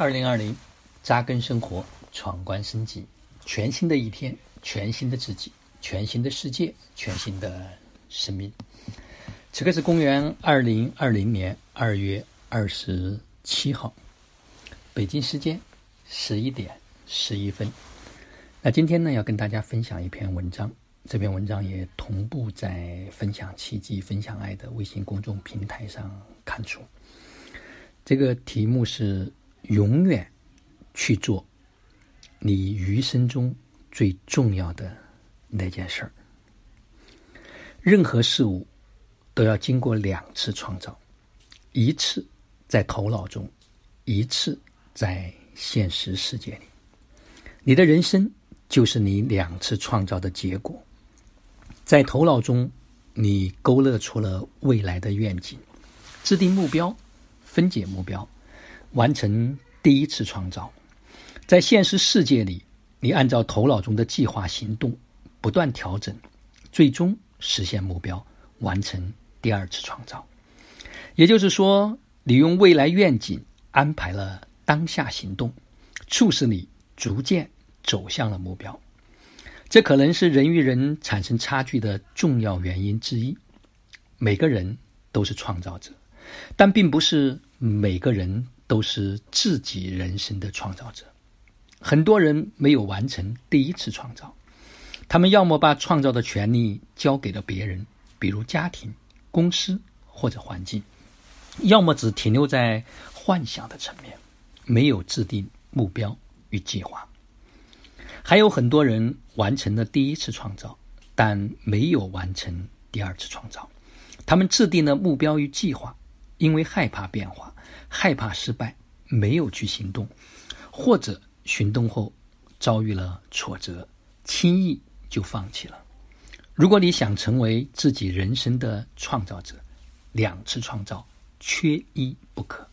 二零二零，扎根生活，闯关升级，全新的一天，全新的自己，全新的世界，全新的生命。此刻是公元二零二零年二月二十七号，北京时间十一点十一分。那今天呢，要跟大家分享一篇文章，这篇文章也同步在分享奇迹、分享爱的微信公众平台上刊出。这个题目是。永远去做你余生中最重要的那件事儿。任何事物都要经过两次创造，一次在头脑中，一次在现实世界里。你的人生就是你两次创造的结果。在头脑中，你勾勒出了未来的愿景，制定目标，分解目标。完成第一次创造，在现实世界里，你按照头脑中的计划行动，不断调整，最终实现目标，完成第二次创造。也就是说，你用未来愿景安排了当下行动，促使你逐渐走向了目标。这可能是人与人产生差距的重要原因之一。每个人都是创造者，但并不是每个人。都是自己人生的创造者。很多人没有完成第一次创造，他们要么把创造的权利交给了别人，比如家庭、公司或者环境；要么只停留在幻想的层面，没有制定目标与计划。还有很多人完成了第一次创造，但没有完成第二次创造。他们制定了目标与计划，因为害怕变化。害怕失败，没有去行动，或者行动后遭遇了挫折，轻易就放弃了。如果你想成为自己人生的创造者，两次创造缺一不可。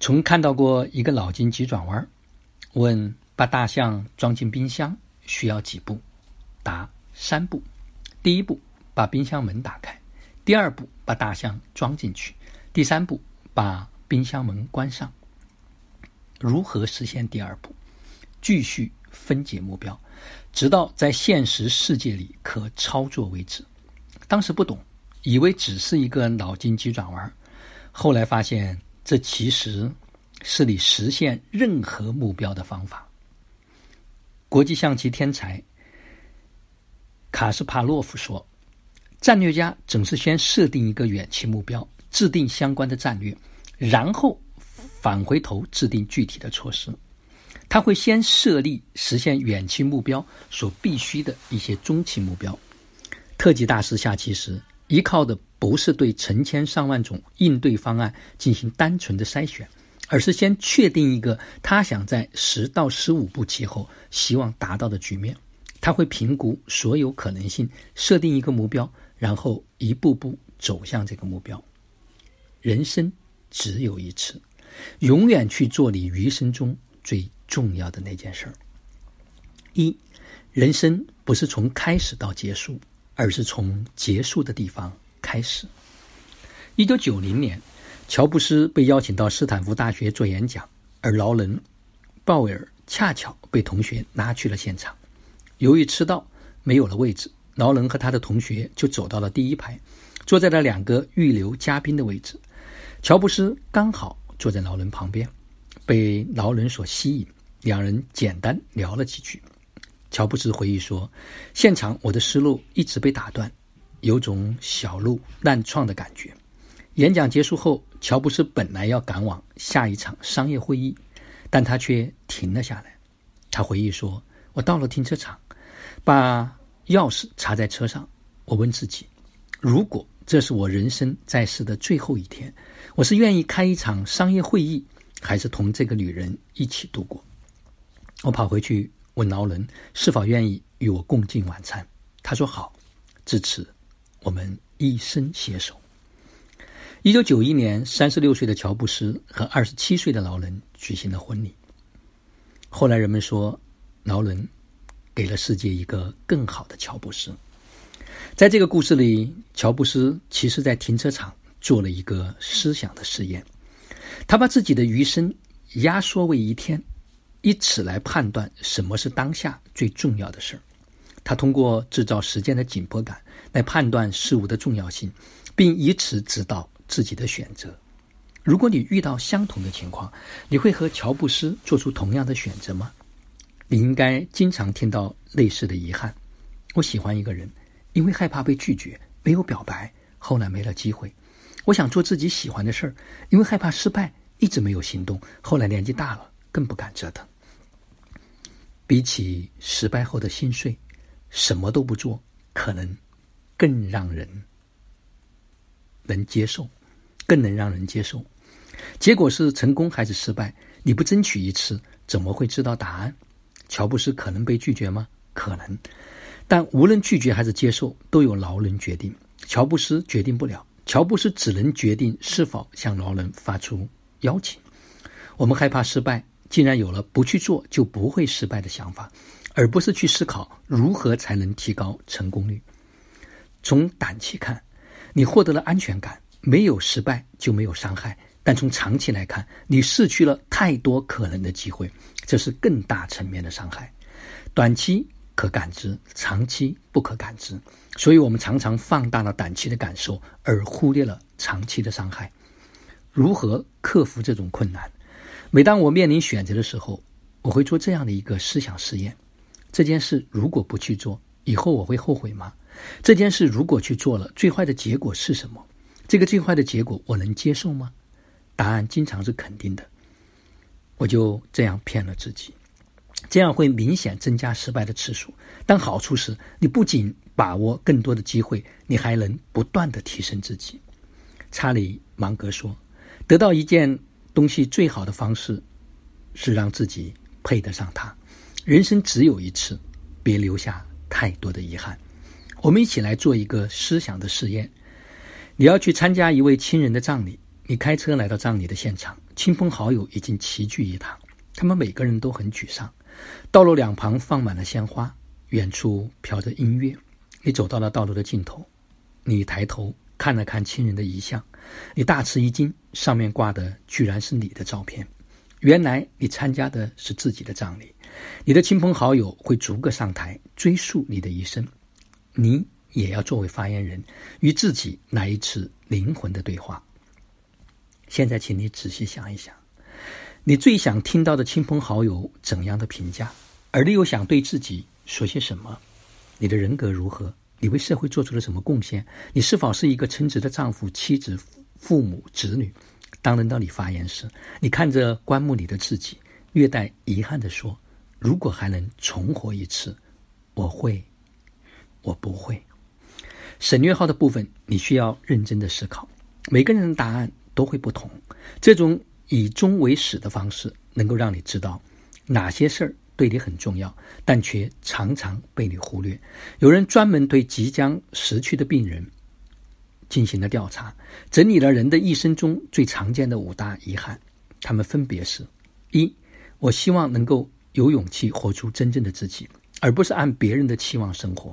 从看到过一个脑筋急转弯，问把大象装进冰箱需要几步？答三步。第一步把冰箱门打开，第二步把大象装进去，第三步。把冰箱门关上。如何实现第二步？继续分解目标，直到在现实世界里可操作为止。当时不懂，以为只是一个脑筋急转弯，后来发现这其实是你实现任何目标的方法。国际象棋天才卡斯帕洛夫说：“战略家总是先设定一个远期目标。”制定相关的战略，然后返回头制定具体的措施。他会先设立实现远期目标所必须的一些中期目标。特级大师下棋时，依靠的不是对成千上万种应对方案进行单纯的筛选，而是先确定一个他想在十到十五步棋后希望达到的局面。他会评估所有可能性，设定一个目标，然后一步步走向这个目标。人生只有一次，永远去做你余生中最重要的那件事儿。一，人生不是从开始到结束，而是从结束的地方开始。一九九零年，乔布斯被邀请到斯坦福大学做演讲，而劳伦、鲍威尔恰巧被同学拉去了现场。由于迟到，没有了位置，劳伦和他的同学就走到了第一排，坐在了两个预留嘉宾的位置。乔布斯刚好坐在劳伦旁边，被劳伦所吸引，两人简单聊了几句。乔布斯回忆说：“现场我的思路一直被打断，有种小鹿乱撞的感觉。”演讲结束后，乔布斯本来要赶往下一场商业会议，但他却停了下来。他回忆说：“我到了停车场，把钥匙插在车上。我问自己，如果……”这是我人生在世的最后一天，我是愿意开一场商业会议，还是同这个女人一起度过？我跑回去问劳伦是否愿意与我共进晚餐，他说好。至此，我们一生携手。一九九一年，三十六岁的乔布斯和二十七岁的劳伦举行了婚礼。后来人们说，劳伦给了世界一个更好的乔布斯。在这个故事里，乔布斯其实在停车场做了一个思想的实验。他把自己的余生压缩为一天，以此来判断什么是当下最重要的事儿。他通过制造时间的紧迫感来判断事物的重要性，并以此指导自己的选择。如果你遇到相同的情况，你会和乔布斯做出同样的选择吗？你应该经常听到类似的遗憾。我喜欢一个人，因为害怕被拒绝，没有表白，后来没了机会。我想做自己喜欢的事儿，因为害怕失败，一直没有行动。后来年纪大了，更不敢折腾。比起失败后的心碎，什么都不做，可能更让人能接受，更能让人接受。结果是成功还是失败？你不争取一次，怎么会知道答案？乔布斯可能被拒绝吗？可能，但无论拒绝还是接受，都由劳伦决定。乔布斯决定不了，乔布斯只能决定是否向劳伦发出邀请。我们害怕失败，竟然有了不去做就不会失败的想法，而不是去思考如何才能提高成功率。从短期看，你获得了安全感，没有失败就没有伤害。但从长期来看，你失去了太多可能的机会，这是更大层面的伤害。短期可感知，长期不可感知，所以我们常常放大了短期的感受，而忽略了长期的伤害。如何克服这种困难？每当我面临选择的时候，我会做这样的一个思想实验：这件事如果不去做，以后我会后悔吗？这件事如果去做了，最坏的结果是什么？这个最坏的结果我能接受吗？答案经常是肯定的，我就这样骗了自己，这样会明显增加失败的次数。但好处是你不仅把握更多的机会，你还能不断的提升自己。查理芒格说：“得到一件东西最好的方式，是让自己配得上它。人生只有一次，别留下太多的遗憾。”我们一起来做一个思想的试验：你要去参加一位亲人的葬礼。你开车来到葬礼的现场，亲朋好友已经齐聚一堂，他们每个人都很沮丧。道路两旁放满了鲜花，远处飘着音乐。你走到了道路的尽头，你抬头看了看亲人的遗像，你大吃一惊，上面挂的居然是你的照片。原来你参加的是自己的葬礼，你的亲朋好友会逐个上台追溯你的一生，你也要作为发言人，与自己来一次灵魂的对话。现在，请你仔细想一想，你最想听到的亲朋好友怎样的评价？而你又想对自己说些什么？你的人格如何？你为社会做出了什么贡献？你是否是一个称职的丈夫、妻子、父母、子女？当轮到你发言时，你看着棺木里的自己，略带遗憾地说：“如果还能重活一次，我会，我不会。”省略号的部分，你需要认真的思考。每个人的答案。都会不同。这种以终为始的方式，能够让你知道哪些事儿对你很重要，但却常常被你忽略。有人专门对即将死去的病人进行了调查，整理了人的一生中最常见的五大遗憾。他们分别是：一，我希望能够有勇气活出真正的自己，而不是按别人的期望生活；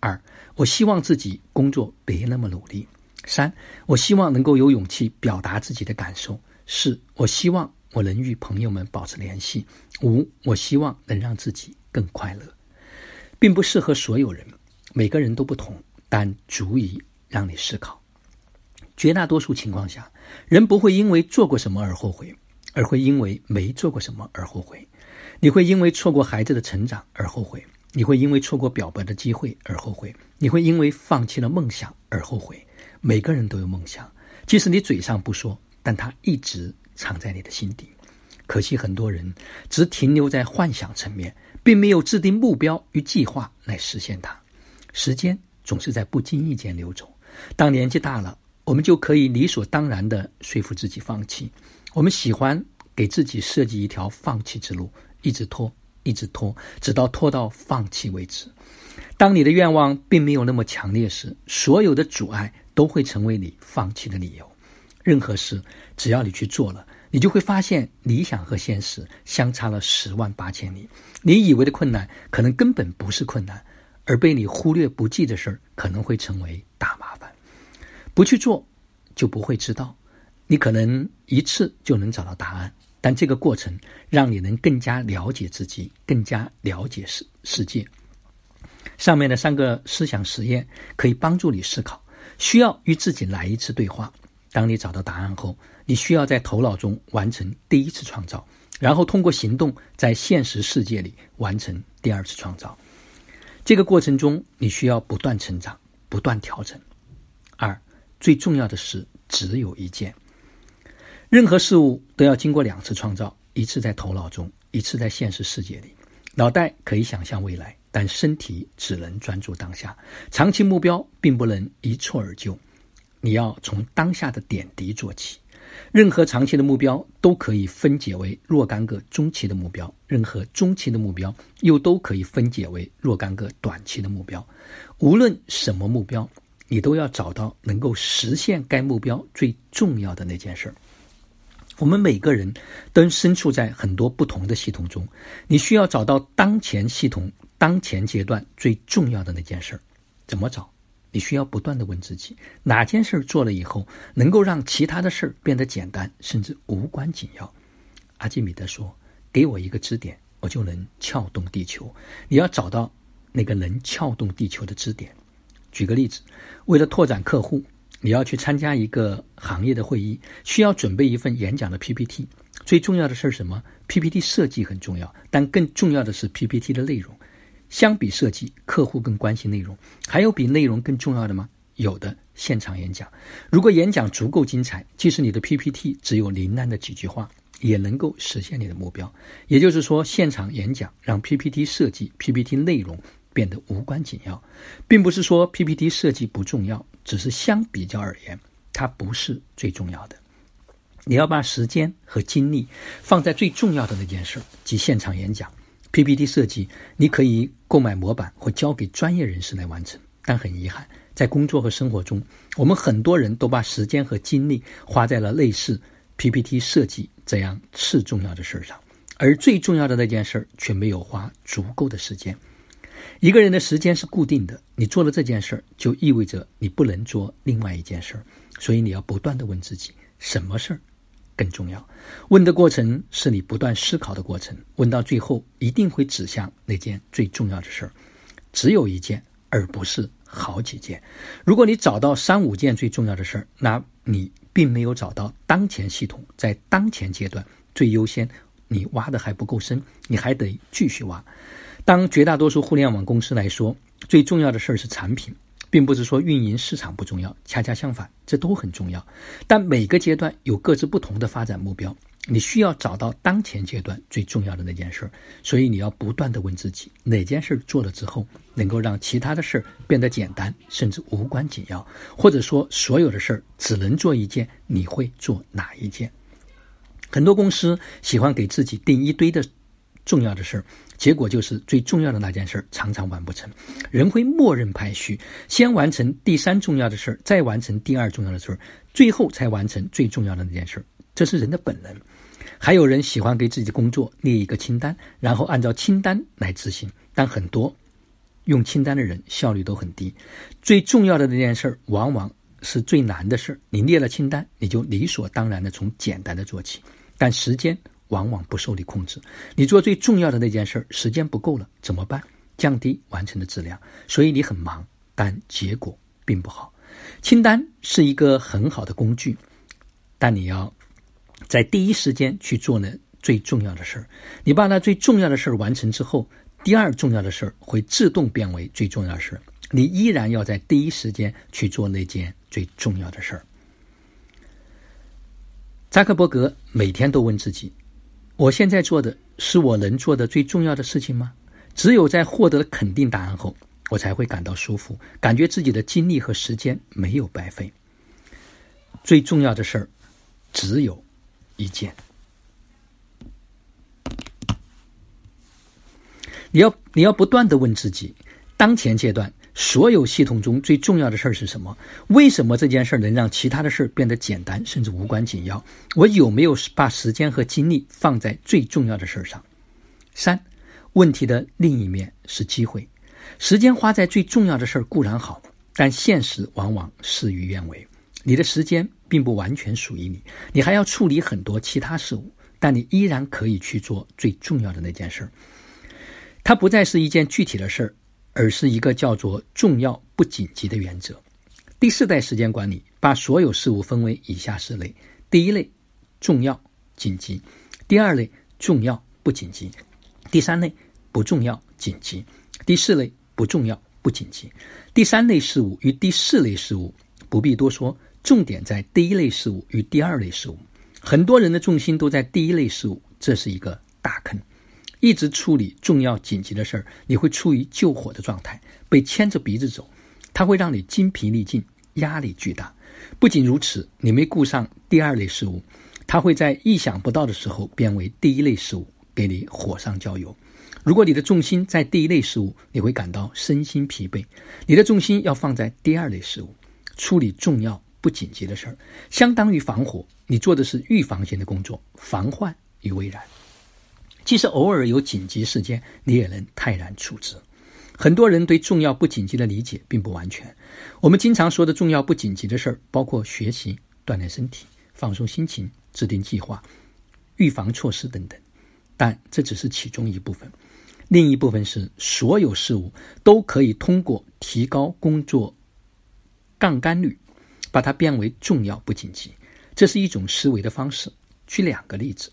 二，我希望自己工作别那么努力。三，我希望能够有勇气表达自己的感受。四，我希望我能与朋友们保持联系。五，我希望能让自己更快乐，并不适合所有人，每个人都不同，但足以让你思考。绝大多数情况下，人不会因为做过什么而后悔，而会因为没做过什么而后悔。你会因为错过孩子的成长而后悔，你会因为错过表白的机会而后悔，你会因为放弃了梦想而后悔。每个人都有梦想，即使你嘴上不说，但它一直藏在你的心底。可惜很多人只停留在幻想层面，并没有制定目标与计划来实现它。时间总是在不经意间流走，当年纪大了，我们就可以理所当然地说服自己放弃。我们喜欢给自己设计一条放弃之路，一直拖，一直拖，直到拖到放弃为止。当你的愿望并没有那么强烈时，所有的阻碍。都会成为你放弃的理由。任何事，只要你去做了，你就会发现理想和现实相差了十万八千里。你以为的困难，可能根本不是困难，而被你忽略不计的事儿，可能会成为大麻烦。不去做，就不会知道。你可能一次就能找到答案，但这个过程让你能更加了解自己，更加了解世世界。上面的三个思想实验可以帮助你思考。需要与自己来一次对话。当你找到答案后，你需要在头脑中完成第一次创造，然后通过行动在现实世界里完成第二次创造。这个过程中，你需要不断成长，不断调整。二，最重要的是只有一件。任何事物都要经过两次创造，一次在头脑中，一次在现实世界里。脑袋可以想象未来，但身体只能专注当下。长期目标并不能一蹴而就，你要从当下的点滴做起。任何长期的目标都可以分解为若干个中期的目标，任何中期的目标又都可以分解为若干个短期的目标。无论什么目标，你都要找到能够实现该目标最重要的那件事儿。我们每个人都身处在很多不同的系统中，你需要找到当前系统当前阶段最重要的那件事儿。怎么找？你需要不断的问自己，哪件事儿做了以后能够让其他的事儿变得简单，甚至无关紧要？阿基米德说：“给我一个支点，我就能撬动地球。”你要找到那个能撬动地球的支点。举个例子，为了拓展客户。你要去参加一个行业的会议，需要准备一份演讲的 PPT。最重要的是什么？PPT 设计很重要，但更重要的是 PPT 的内容。相比设计，客户更关心内容。还有比内容更重要的吗？有的，现场演讲。如果演讲足够精彩，即使你的 PPT 只有零散的几句话，也能够实现你的目标。也就是说，现场演讲让 PPT 设计、PPT 内容变得无关紧要，并不是说 PPT 设计不重要。只是相比较而言，它不是最重要的。你要把时间和精力放在最重要的那件事，即现场演讲、PPT 设计。你可以购买模板或交给专业人士来完成。但很遗憾，在工作和生活中，我们很多人都把时间和精力花在了类似 PPT 设计这样次重要的事儿上，而最重要的那件事儿却没有花足够的时间。一个人的时间是固定的，你做了这件事儿，就意味着你不能做另外一件事儿，所以你要不断的问自己，什么事儿更重要？问的过程是你不断思考的过程，问到最后一定会指向那件最重要的事儿，只有一件，而不是好几件。如果你找到三五件最重要的事儿，那你并没有找到当前系统在当前阶段最优先，你挖的还不够深，你还得继续挖。当绝大多数互联网公司来说，最重要的事儿是产品，并不是说运营市场不重要，恰恰相反，这都很重要。但每个阶段有各自不同的发展目标，你需要找到当前阶段最重要的那件事儿。所以你要不断的问自己，哪件事做了之后，能够让其他的事儿变得简单，甚至无关紧要，或者说所有的事儿只能做一件，你会做哪一件？很多公司喜欢给自己定一堆的重要的事儿。结果就是最重要的那件事常常完不成，人会默认排序，先完成第三重要的事儿，再完成第二重要的事儿，最后才完成最重要的那件事儿。这是人的本能。还有人喜欢给自己工作列一个清单，然后按照清单来执行，但很多用清单的人效率都很低。最重要的那件事儿往往是最难的事儿，你列了清单，你就理所当然的从简单的做起，但时间。往往不受你控制，你做最重要的那件事，时间不够了怎么办？降低完成的质量，所以你很忙，但结果并不好。清单是一个很好的工具，但你要在第一时间去做那最重要的事儿。你把那最重要的事儿完成之后，第二重要的事儿会自动变为最重要的事儿。你依然要在第一时间去做那件最重要的事儿。扎克伯格每天都问自己。我现在做的是我能做的最重要的事情吗？只有在获得了肯定答案后，我才会感到舒服，感觉自己的精力和时间没有白费。最重要的事儿只有一件。你要你要不断的问自己，当前阶段。所有系统中最重要的事儿是什么？为什么这件事儿能让其他的事儿变得简单，甚至无关紧要？我有没有把时间和精力放在最重要的事儿上？三，问题的另一面是机会。时间花在最重要的事儿固然好，但现实往往事与愿违。你的时间并不完全属于你，你还要处理很多其他事物。但你依然可以去做最重要的那件事儿。它不再是一件具体的事儿，而是一个叫做“重要不紧急”的原则。第四代时间管理把所有事物分为以下四类：第一类，重要紧急；第二类，重要不紧急；第三类，不重要紧急；第四类，不重要不紧急。第三类事物与第四类事物不必多说，重点在第一类事物与第二类事物。很多人的重心都在第一类事物，这是一个大坑。一直处理重要紧急的事儿，你会处于救火的状态，被牵着鼻子走，它会让你精疲力尽，压力巨大。不仅如此，你没顾上第二类事物，它会在意想不到的时候变为第一类事物，给你火上浇油。如果你的重心在第一类事物，你会感到身心疲惫。你的重心要放在第二类事物，处理重要不紧急的事儿，相当于防火。你做的是预防性的工作，防患于未然。即使偶尔有紧急事件，你也能泰然处之。很多人对重要不紧急的理解并不完全。我们经常说的重要不紧急的事儿，包括学习、锻炼身体、放松心情、制定计划、预防措施等等。但这只是其中一部分，另一部分是所有事物都可以通过提高工作杠杆率，把它变为重要不紧急。这是一种思维的方式。举两个例子。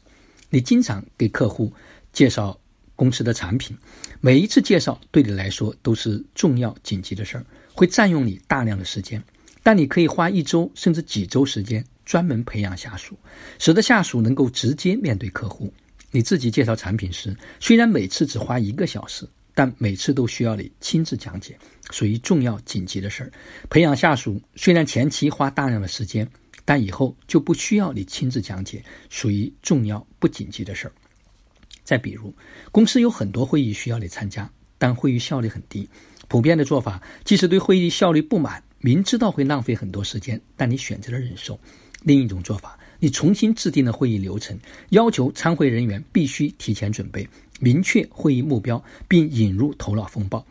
你经常给客户介绍公司的产品，每一次介绍对你来说都是重要紧急的事儿，会占用你大量的时间。但你可以花一周甚至几周时间专门培养下属，使得下属能够直接面对客户。你自己介绍产品时，虽然每次只花一个小时，但每次都需要你亲自讲解，属于重要紧急的事儿。培养下属虽然前期花大量的时间。但以后就不需要你亲自讲解，属于重要不紧急的事儿。再比如，公司有很多会议需要你参加，但会议效率很低。普遍的做法，即使对会议效率不满，明知道会浪费很多时间，但你选择了忍受。另一种做法，你重新制定了会议流程，要求参会人员必须提前准备，明确会议目标，并引入头脑风暴、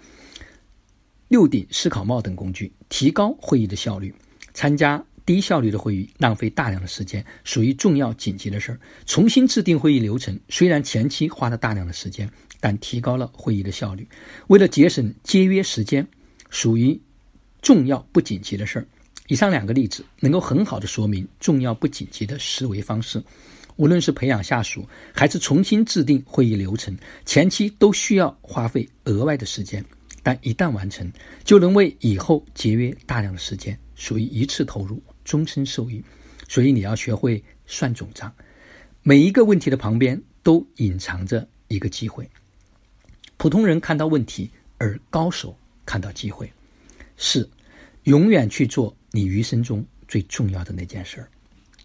六顶思考帽等工具，提高会议的效率。参加。低效率的会议浪费大量的时间，属于重要紧急的事儿。重新制定会议流程，虽然前期花了大量的时间，但提高了会议的效率。为了节省节约时间，属于重要不紧急的事儿。以上两个例子能够很好的说明重要不紧急的思维方式。无论是培养下属，还是重新制定会议流程，前期都需要花费额外的时间，但一旦完成，就能为以后节约大量的时间，属于一次投入。终身受益，所以你要学会算总账。每一个问题的旁边都隐藏着一个机会。普通人看到问题，而高手看到机会。四，永远去做你余生中最重要的那件事儿。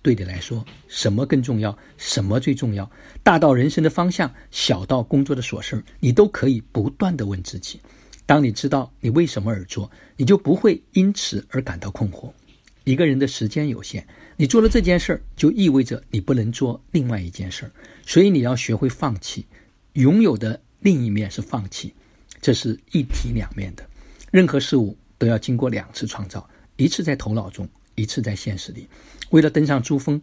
对你来说，什么更重要？什么最重要？大到人生的方向，小到工作的琐事儿，你都可以不断的问自己。当你知道你为什么而做，你就不会因此而感到困惑。一个人的时间有限，你做了这件事儿，就意味着你不能做另外一件事儿，所以你要学会放弃。拥有的另一面是放弃，这是一体两面的。任何事物都要经过两次创造，一次在头脑中，一次在现实里。为了登上珠峰，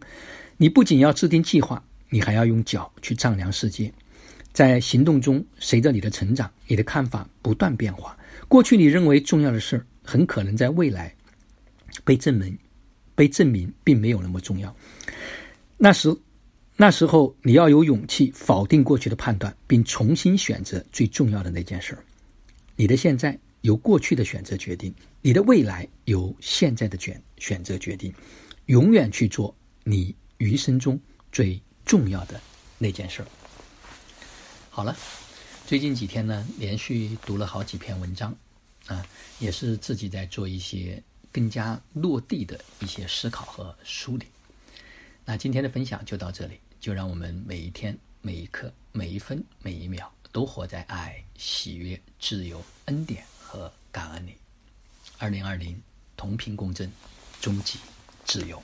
你不仅要制定计划，你还要用脚去丈量世界。在行动中，随着你的成长，你的看法不断变化。过去你认为重要的事儿，很可能在未来。被证明，被证明并没有那么重要。那时，那时候你要有勇气否定过去的判断，并重新选择最重要的那件事儿。你的现在由过去的选择决定，你的未来由现在的选选择决定。永远去做你余生中最重要的那件事儿。好了，最近几天呢，连续读了好几篇文章，啊，也是自己在做一些。更加落地的一些思考和梳理。那今天的分享就到这里，就让我们每一天、每一刻、每一分、每一秒都活在爱、喜悦、自由、恩典和感恩里。二零二零，同频共振，终极自由。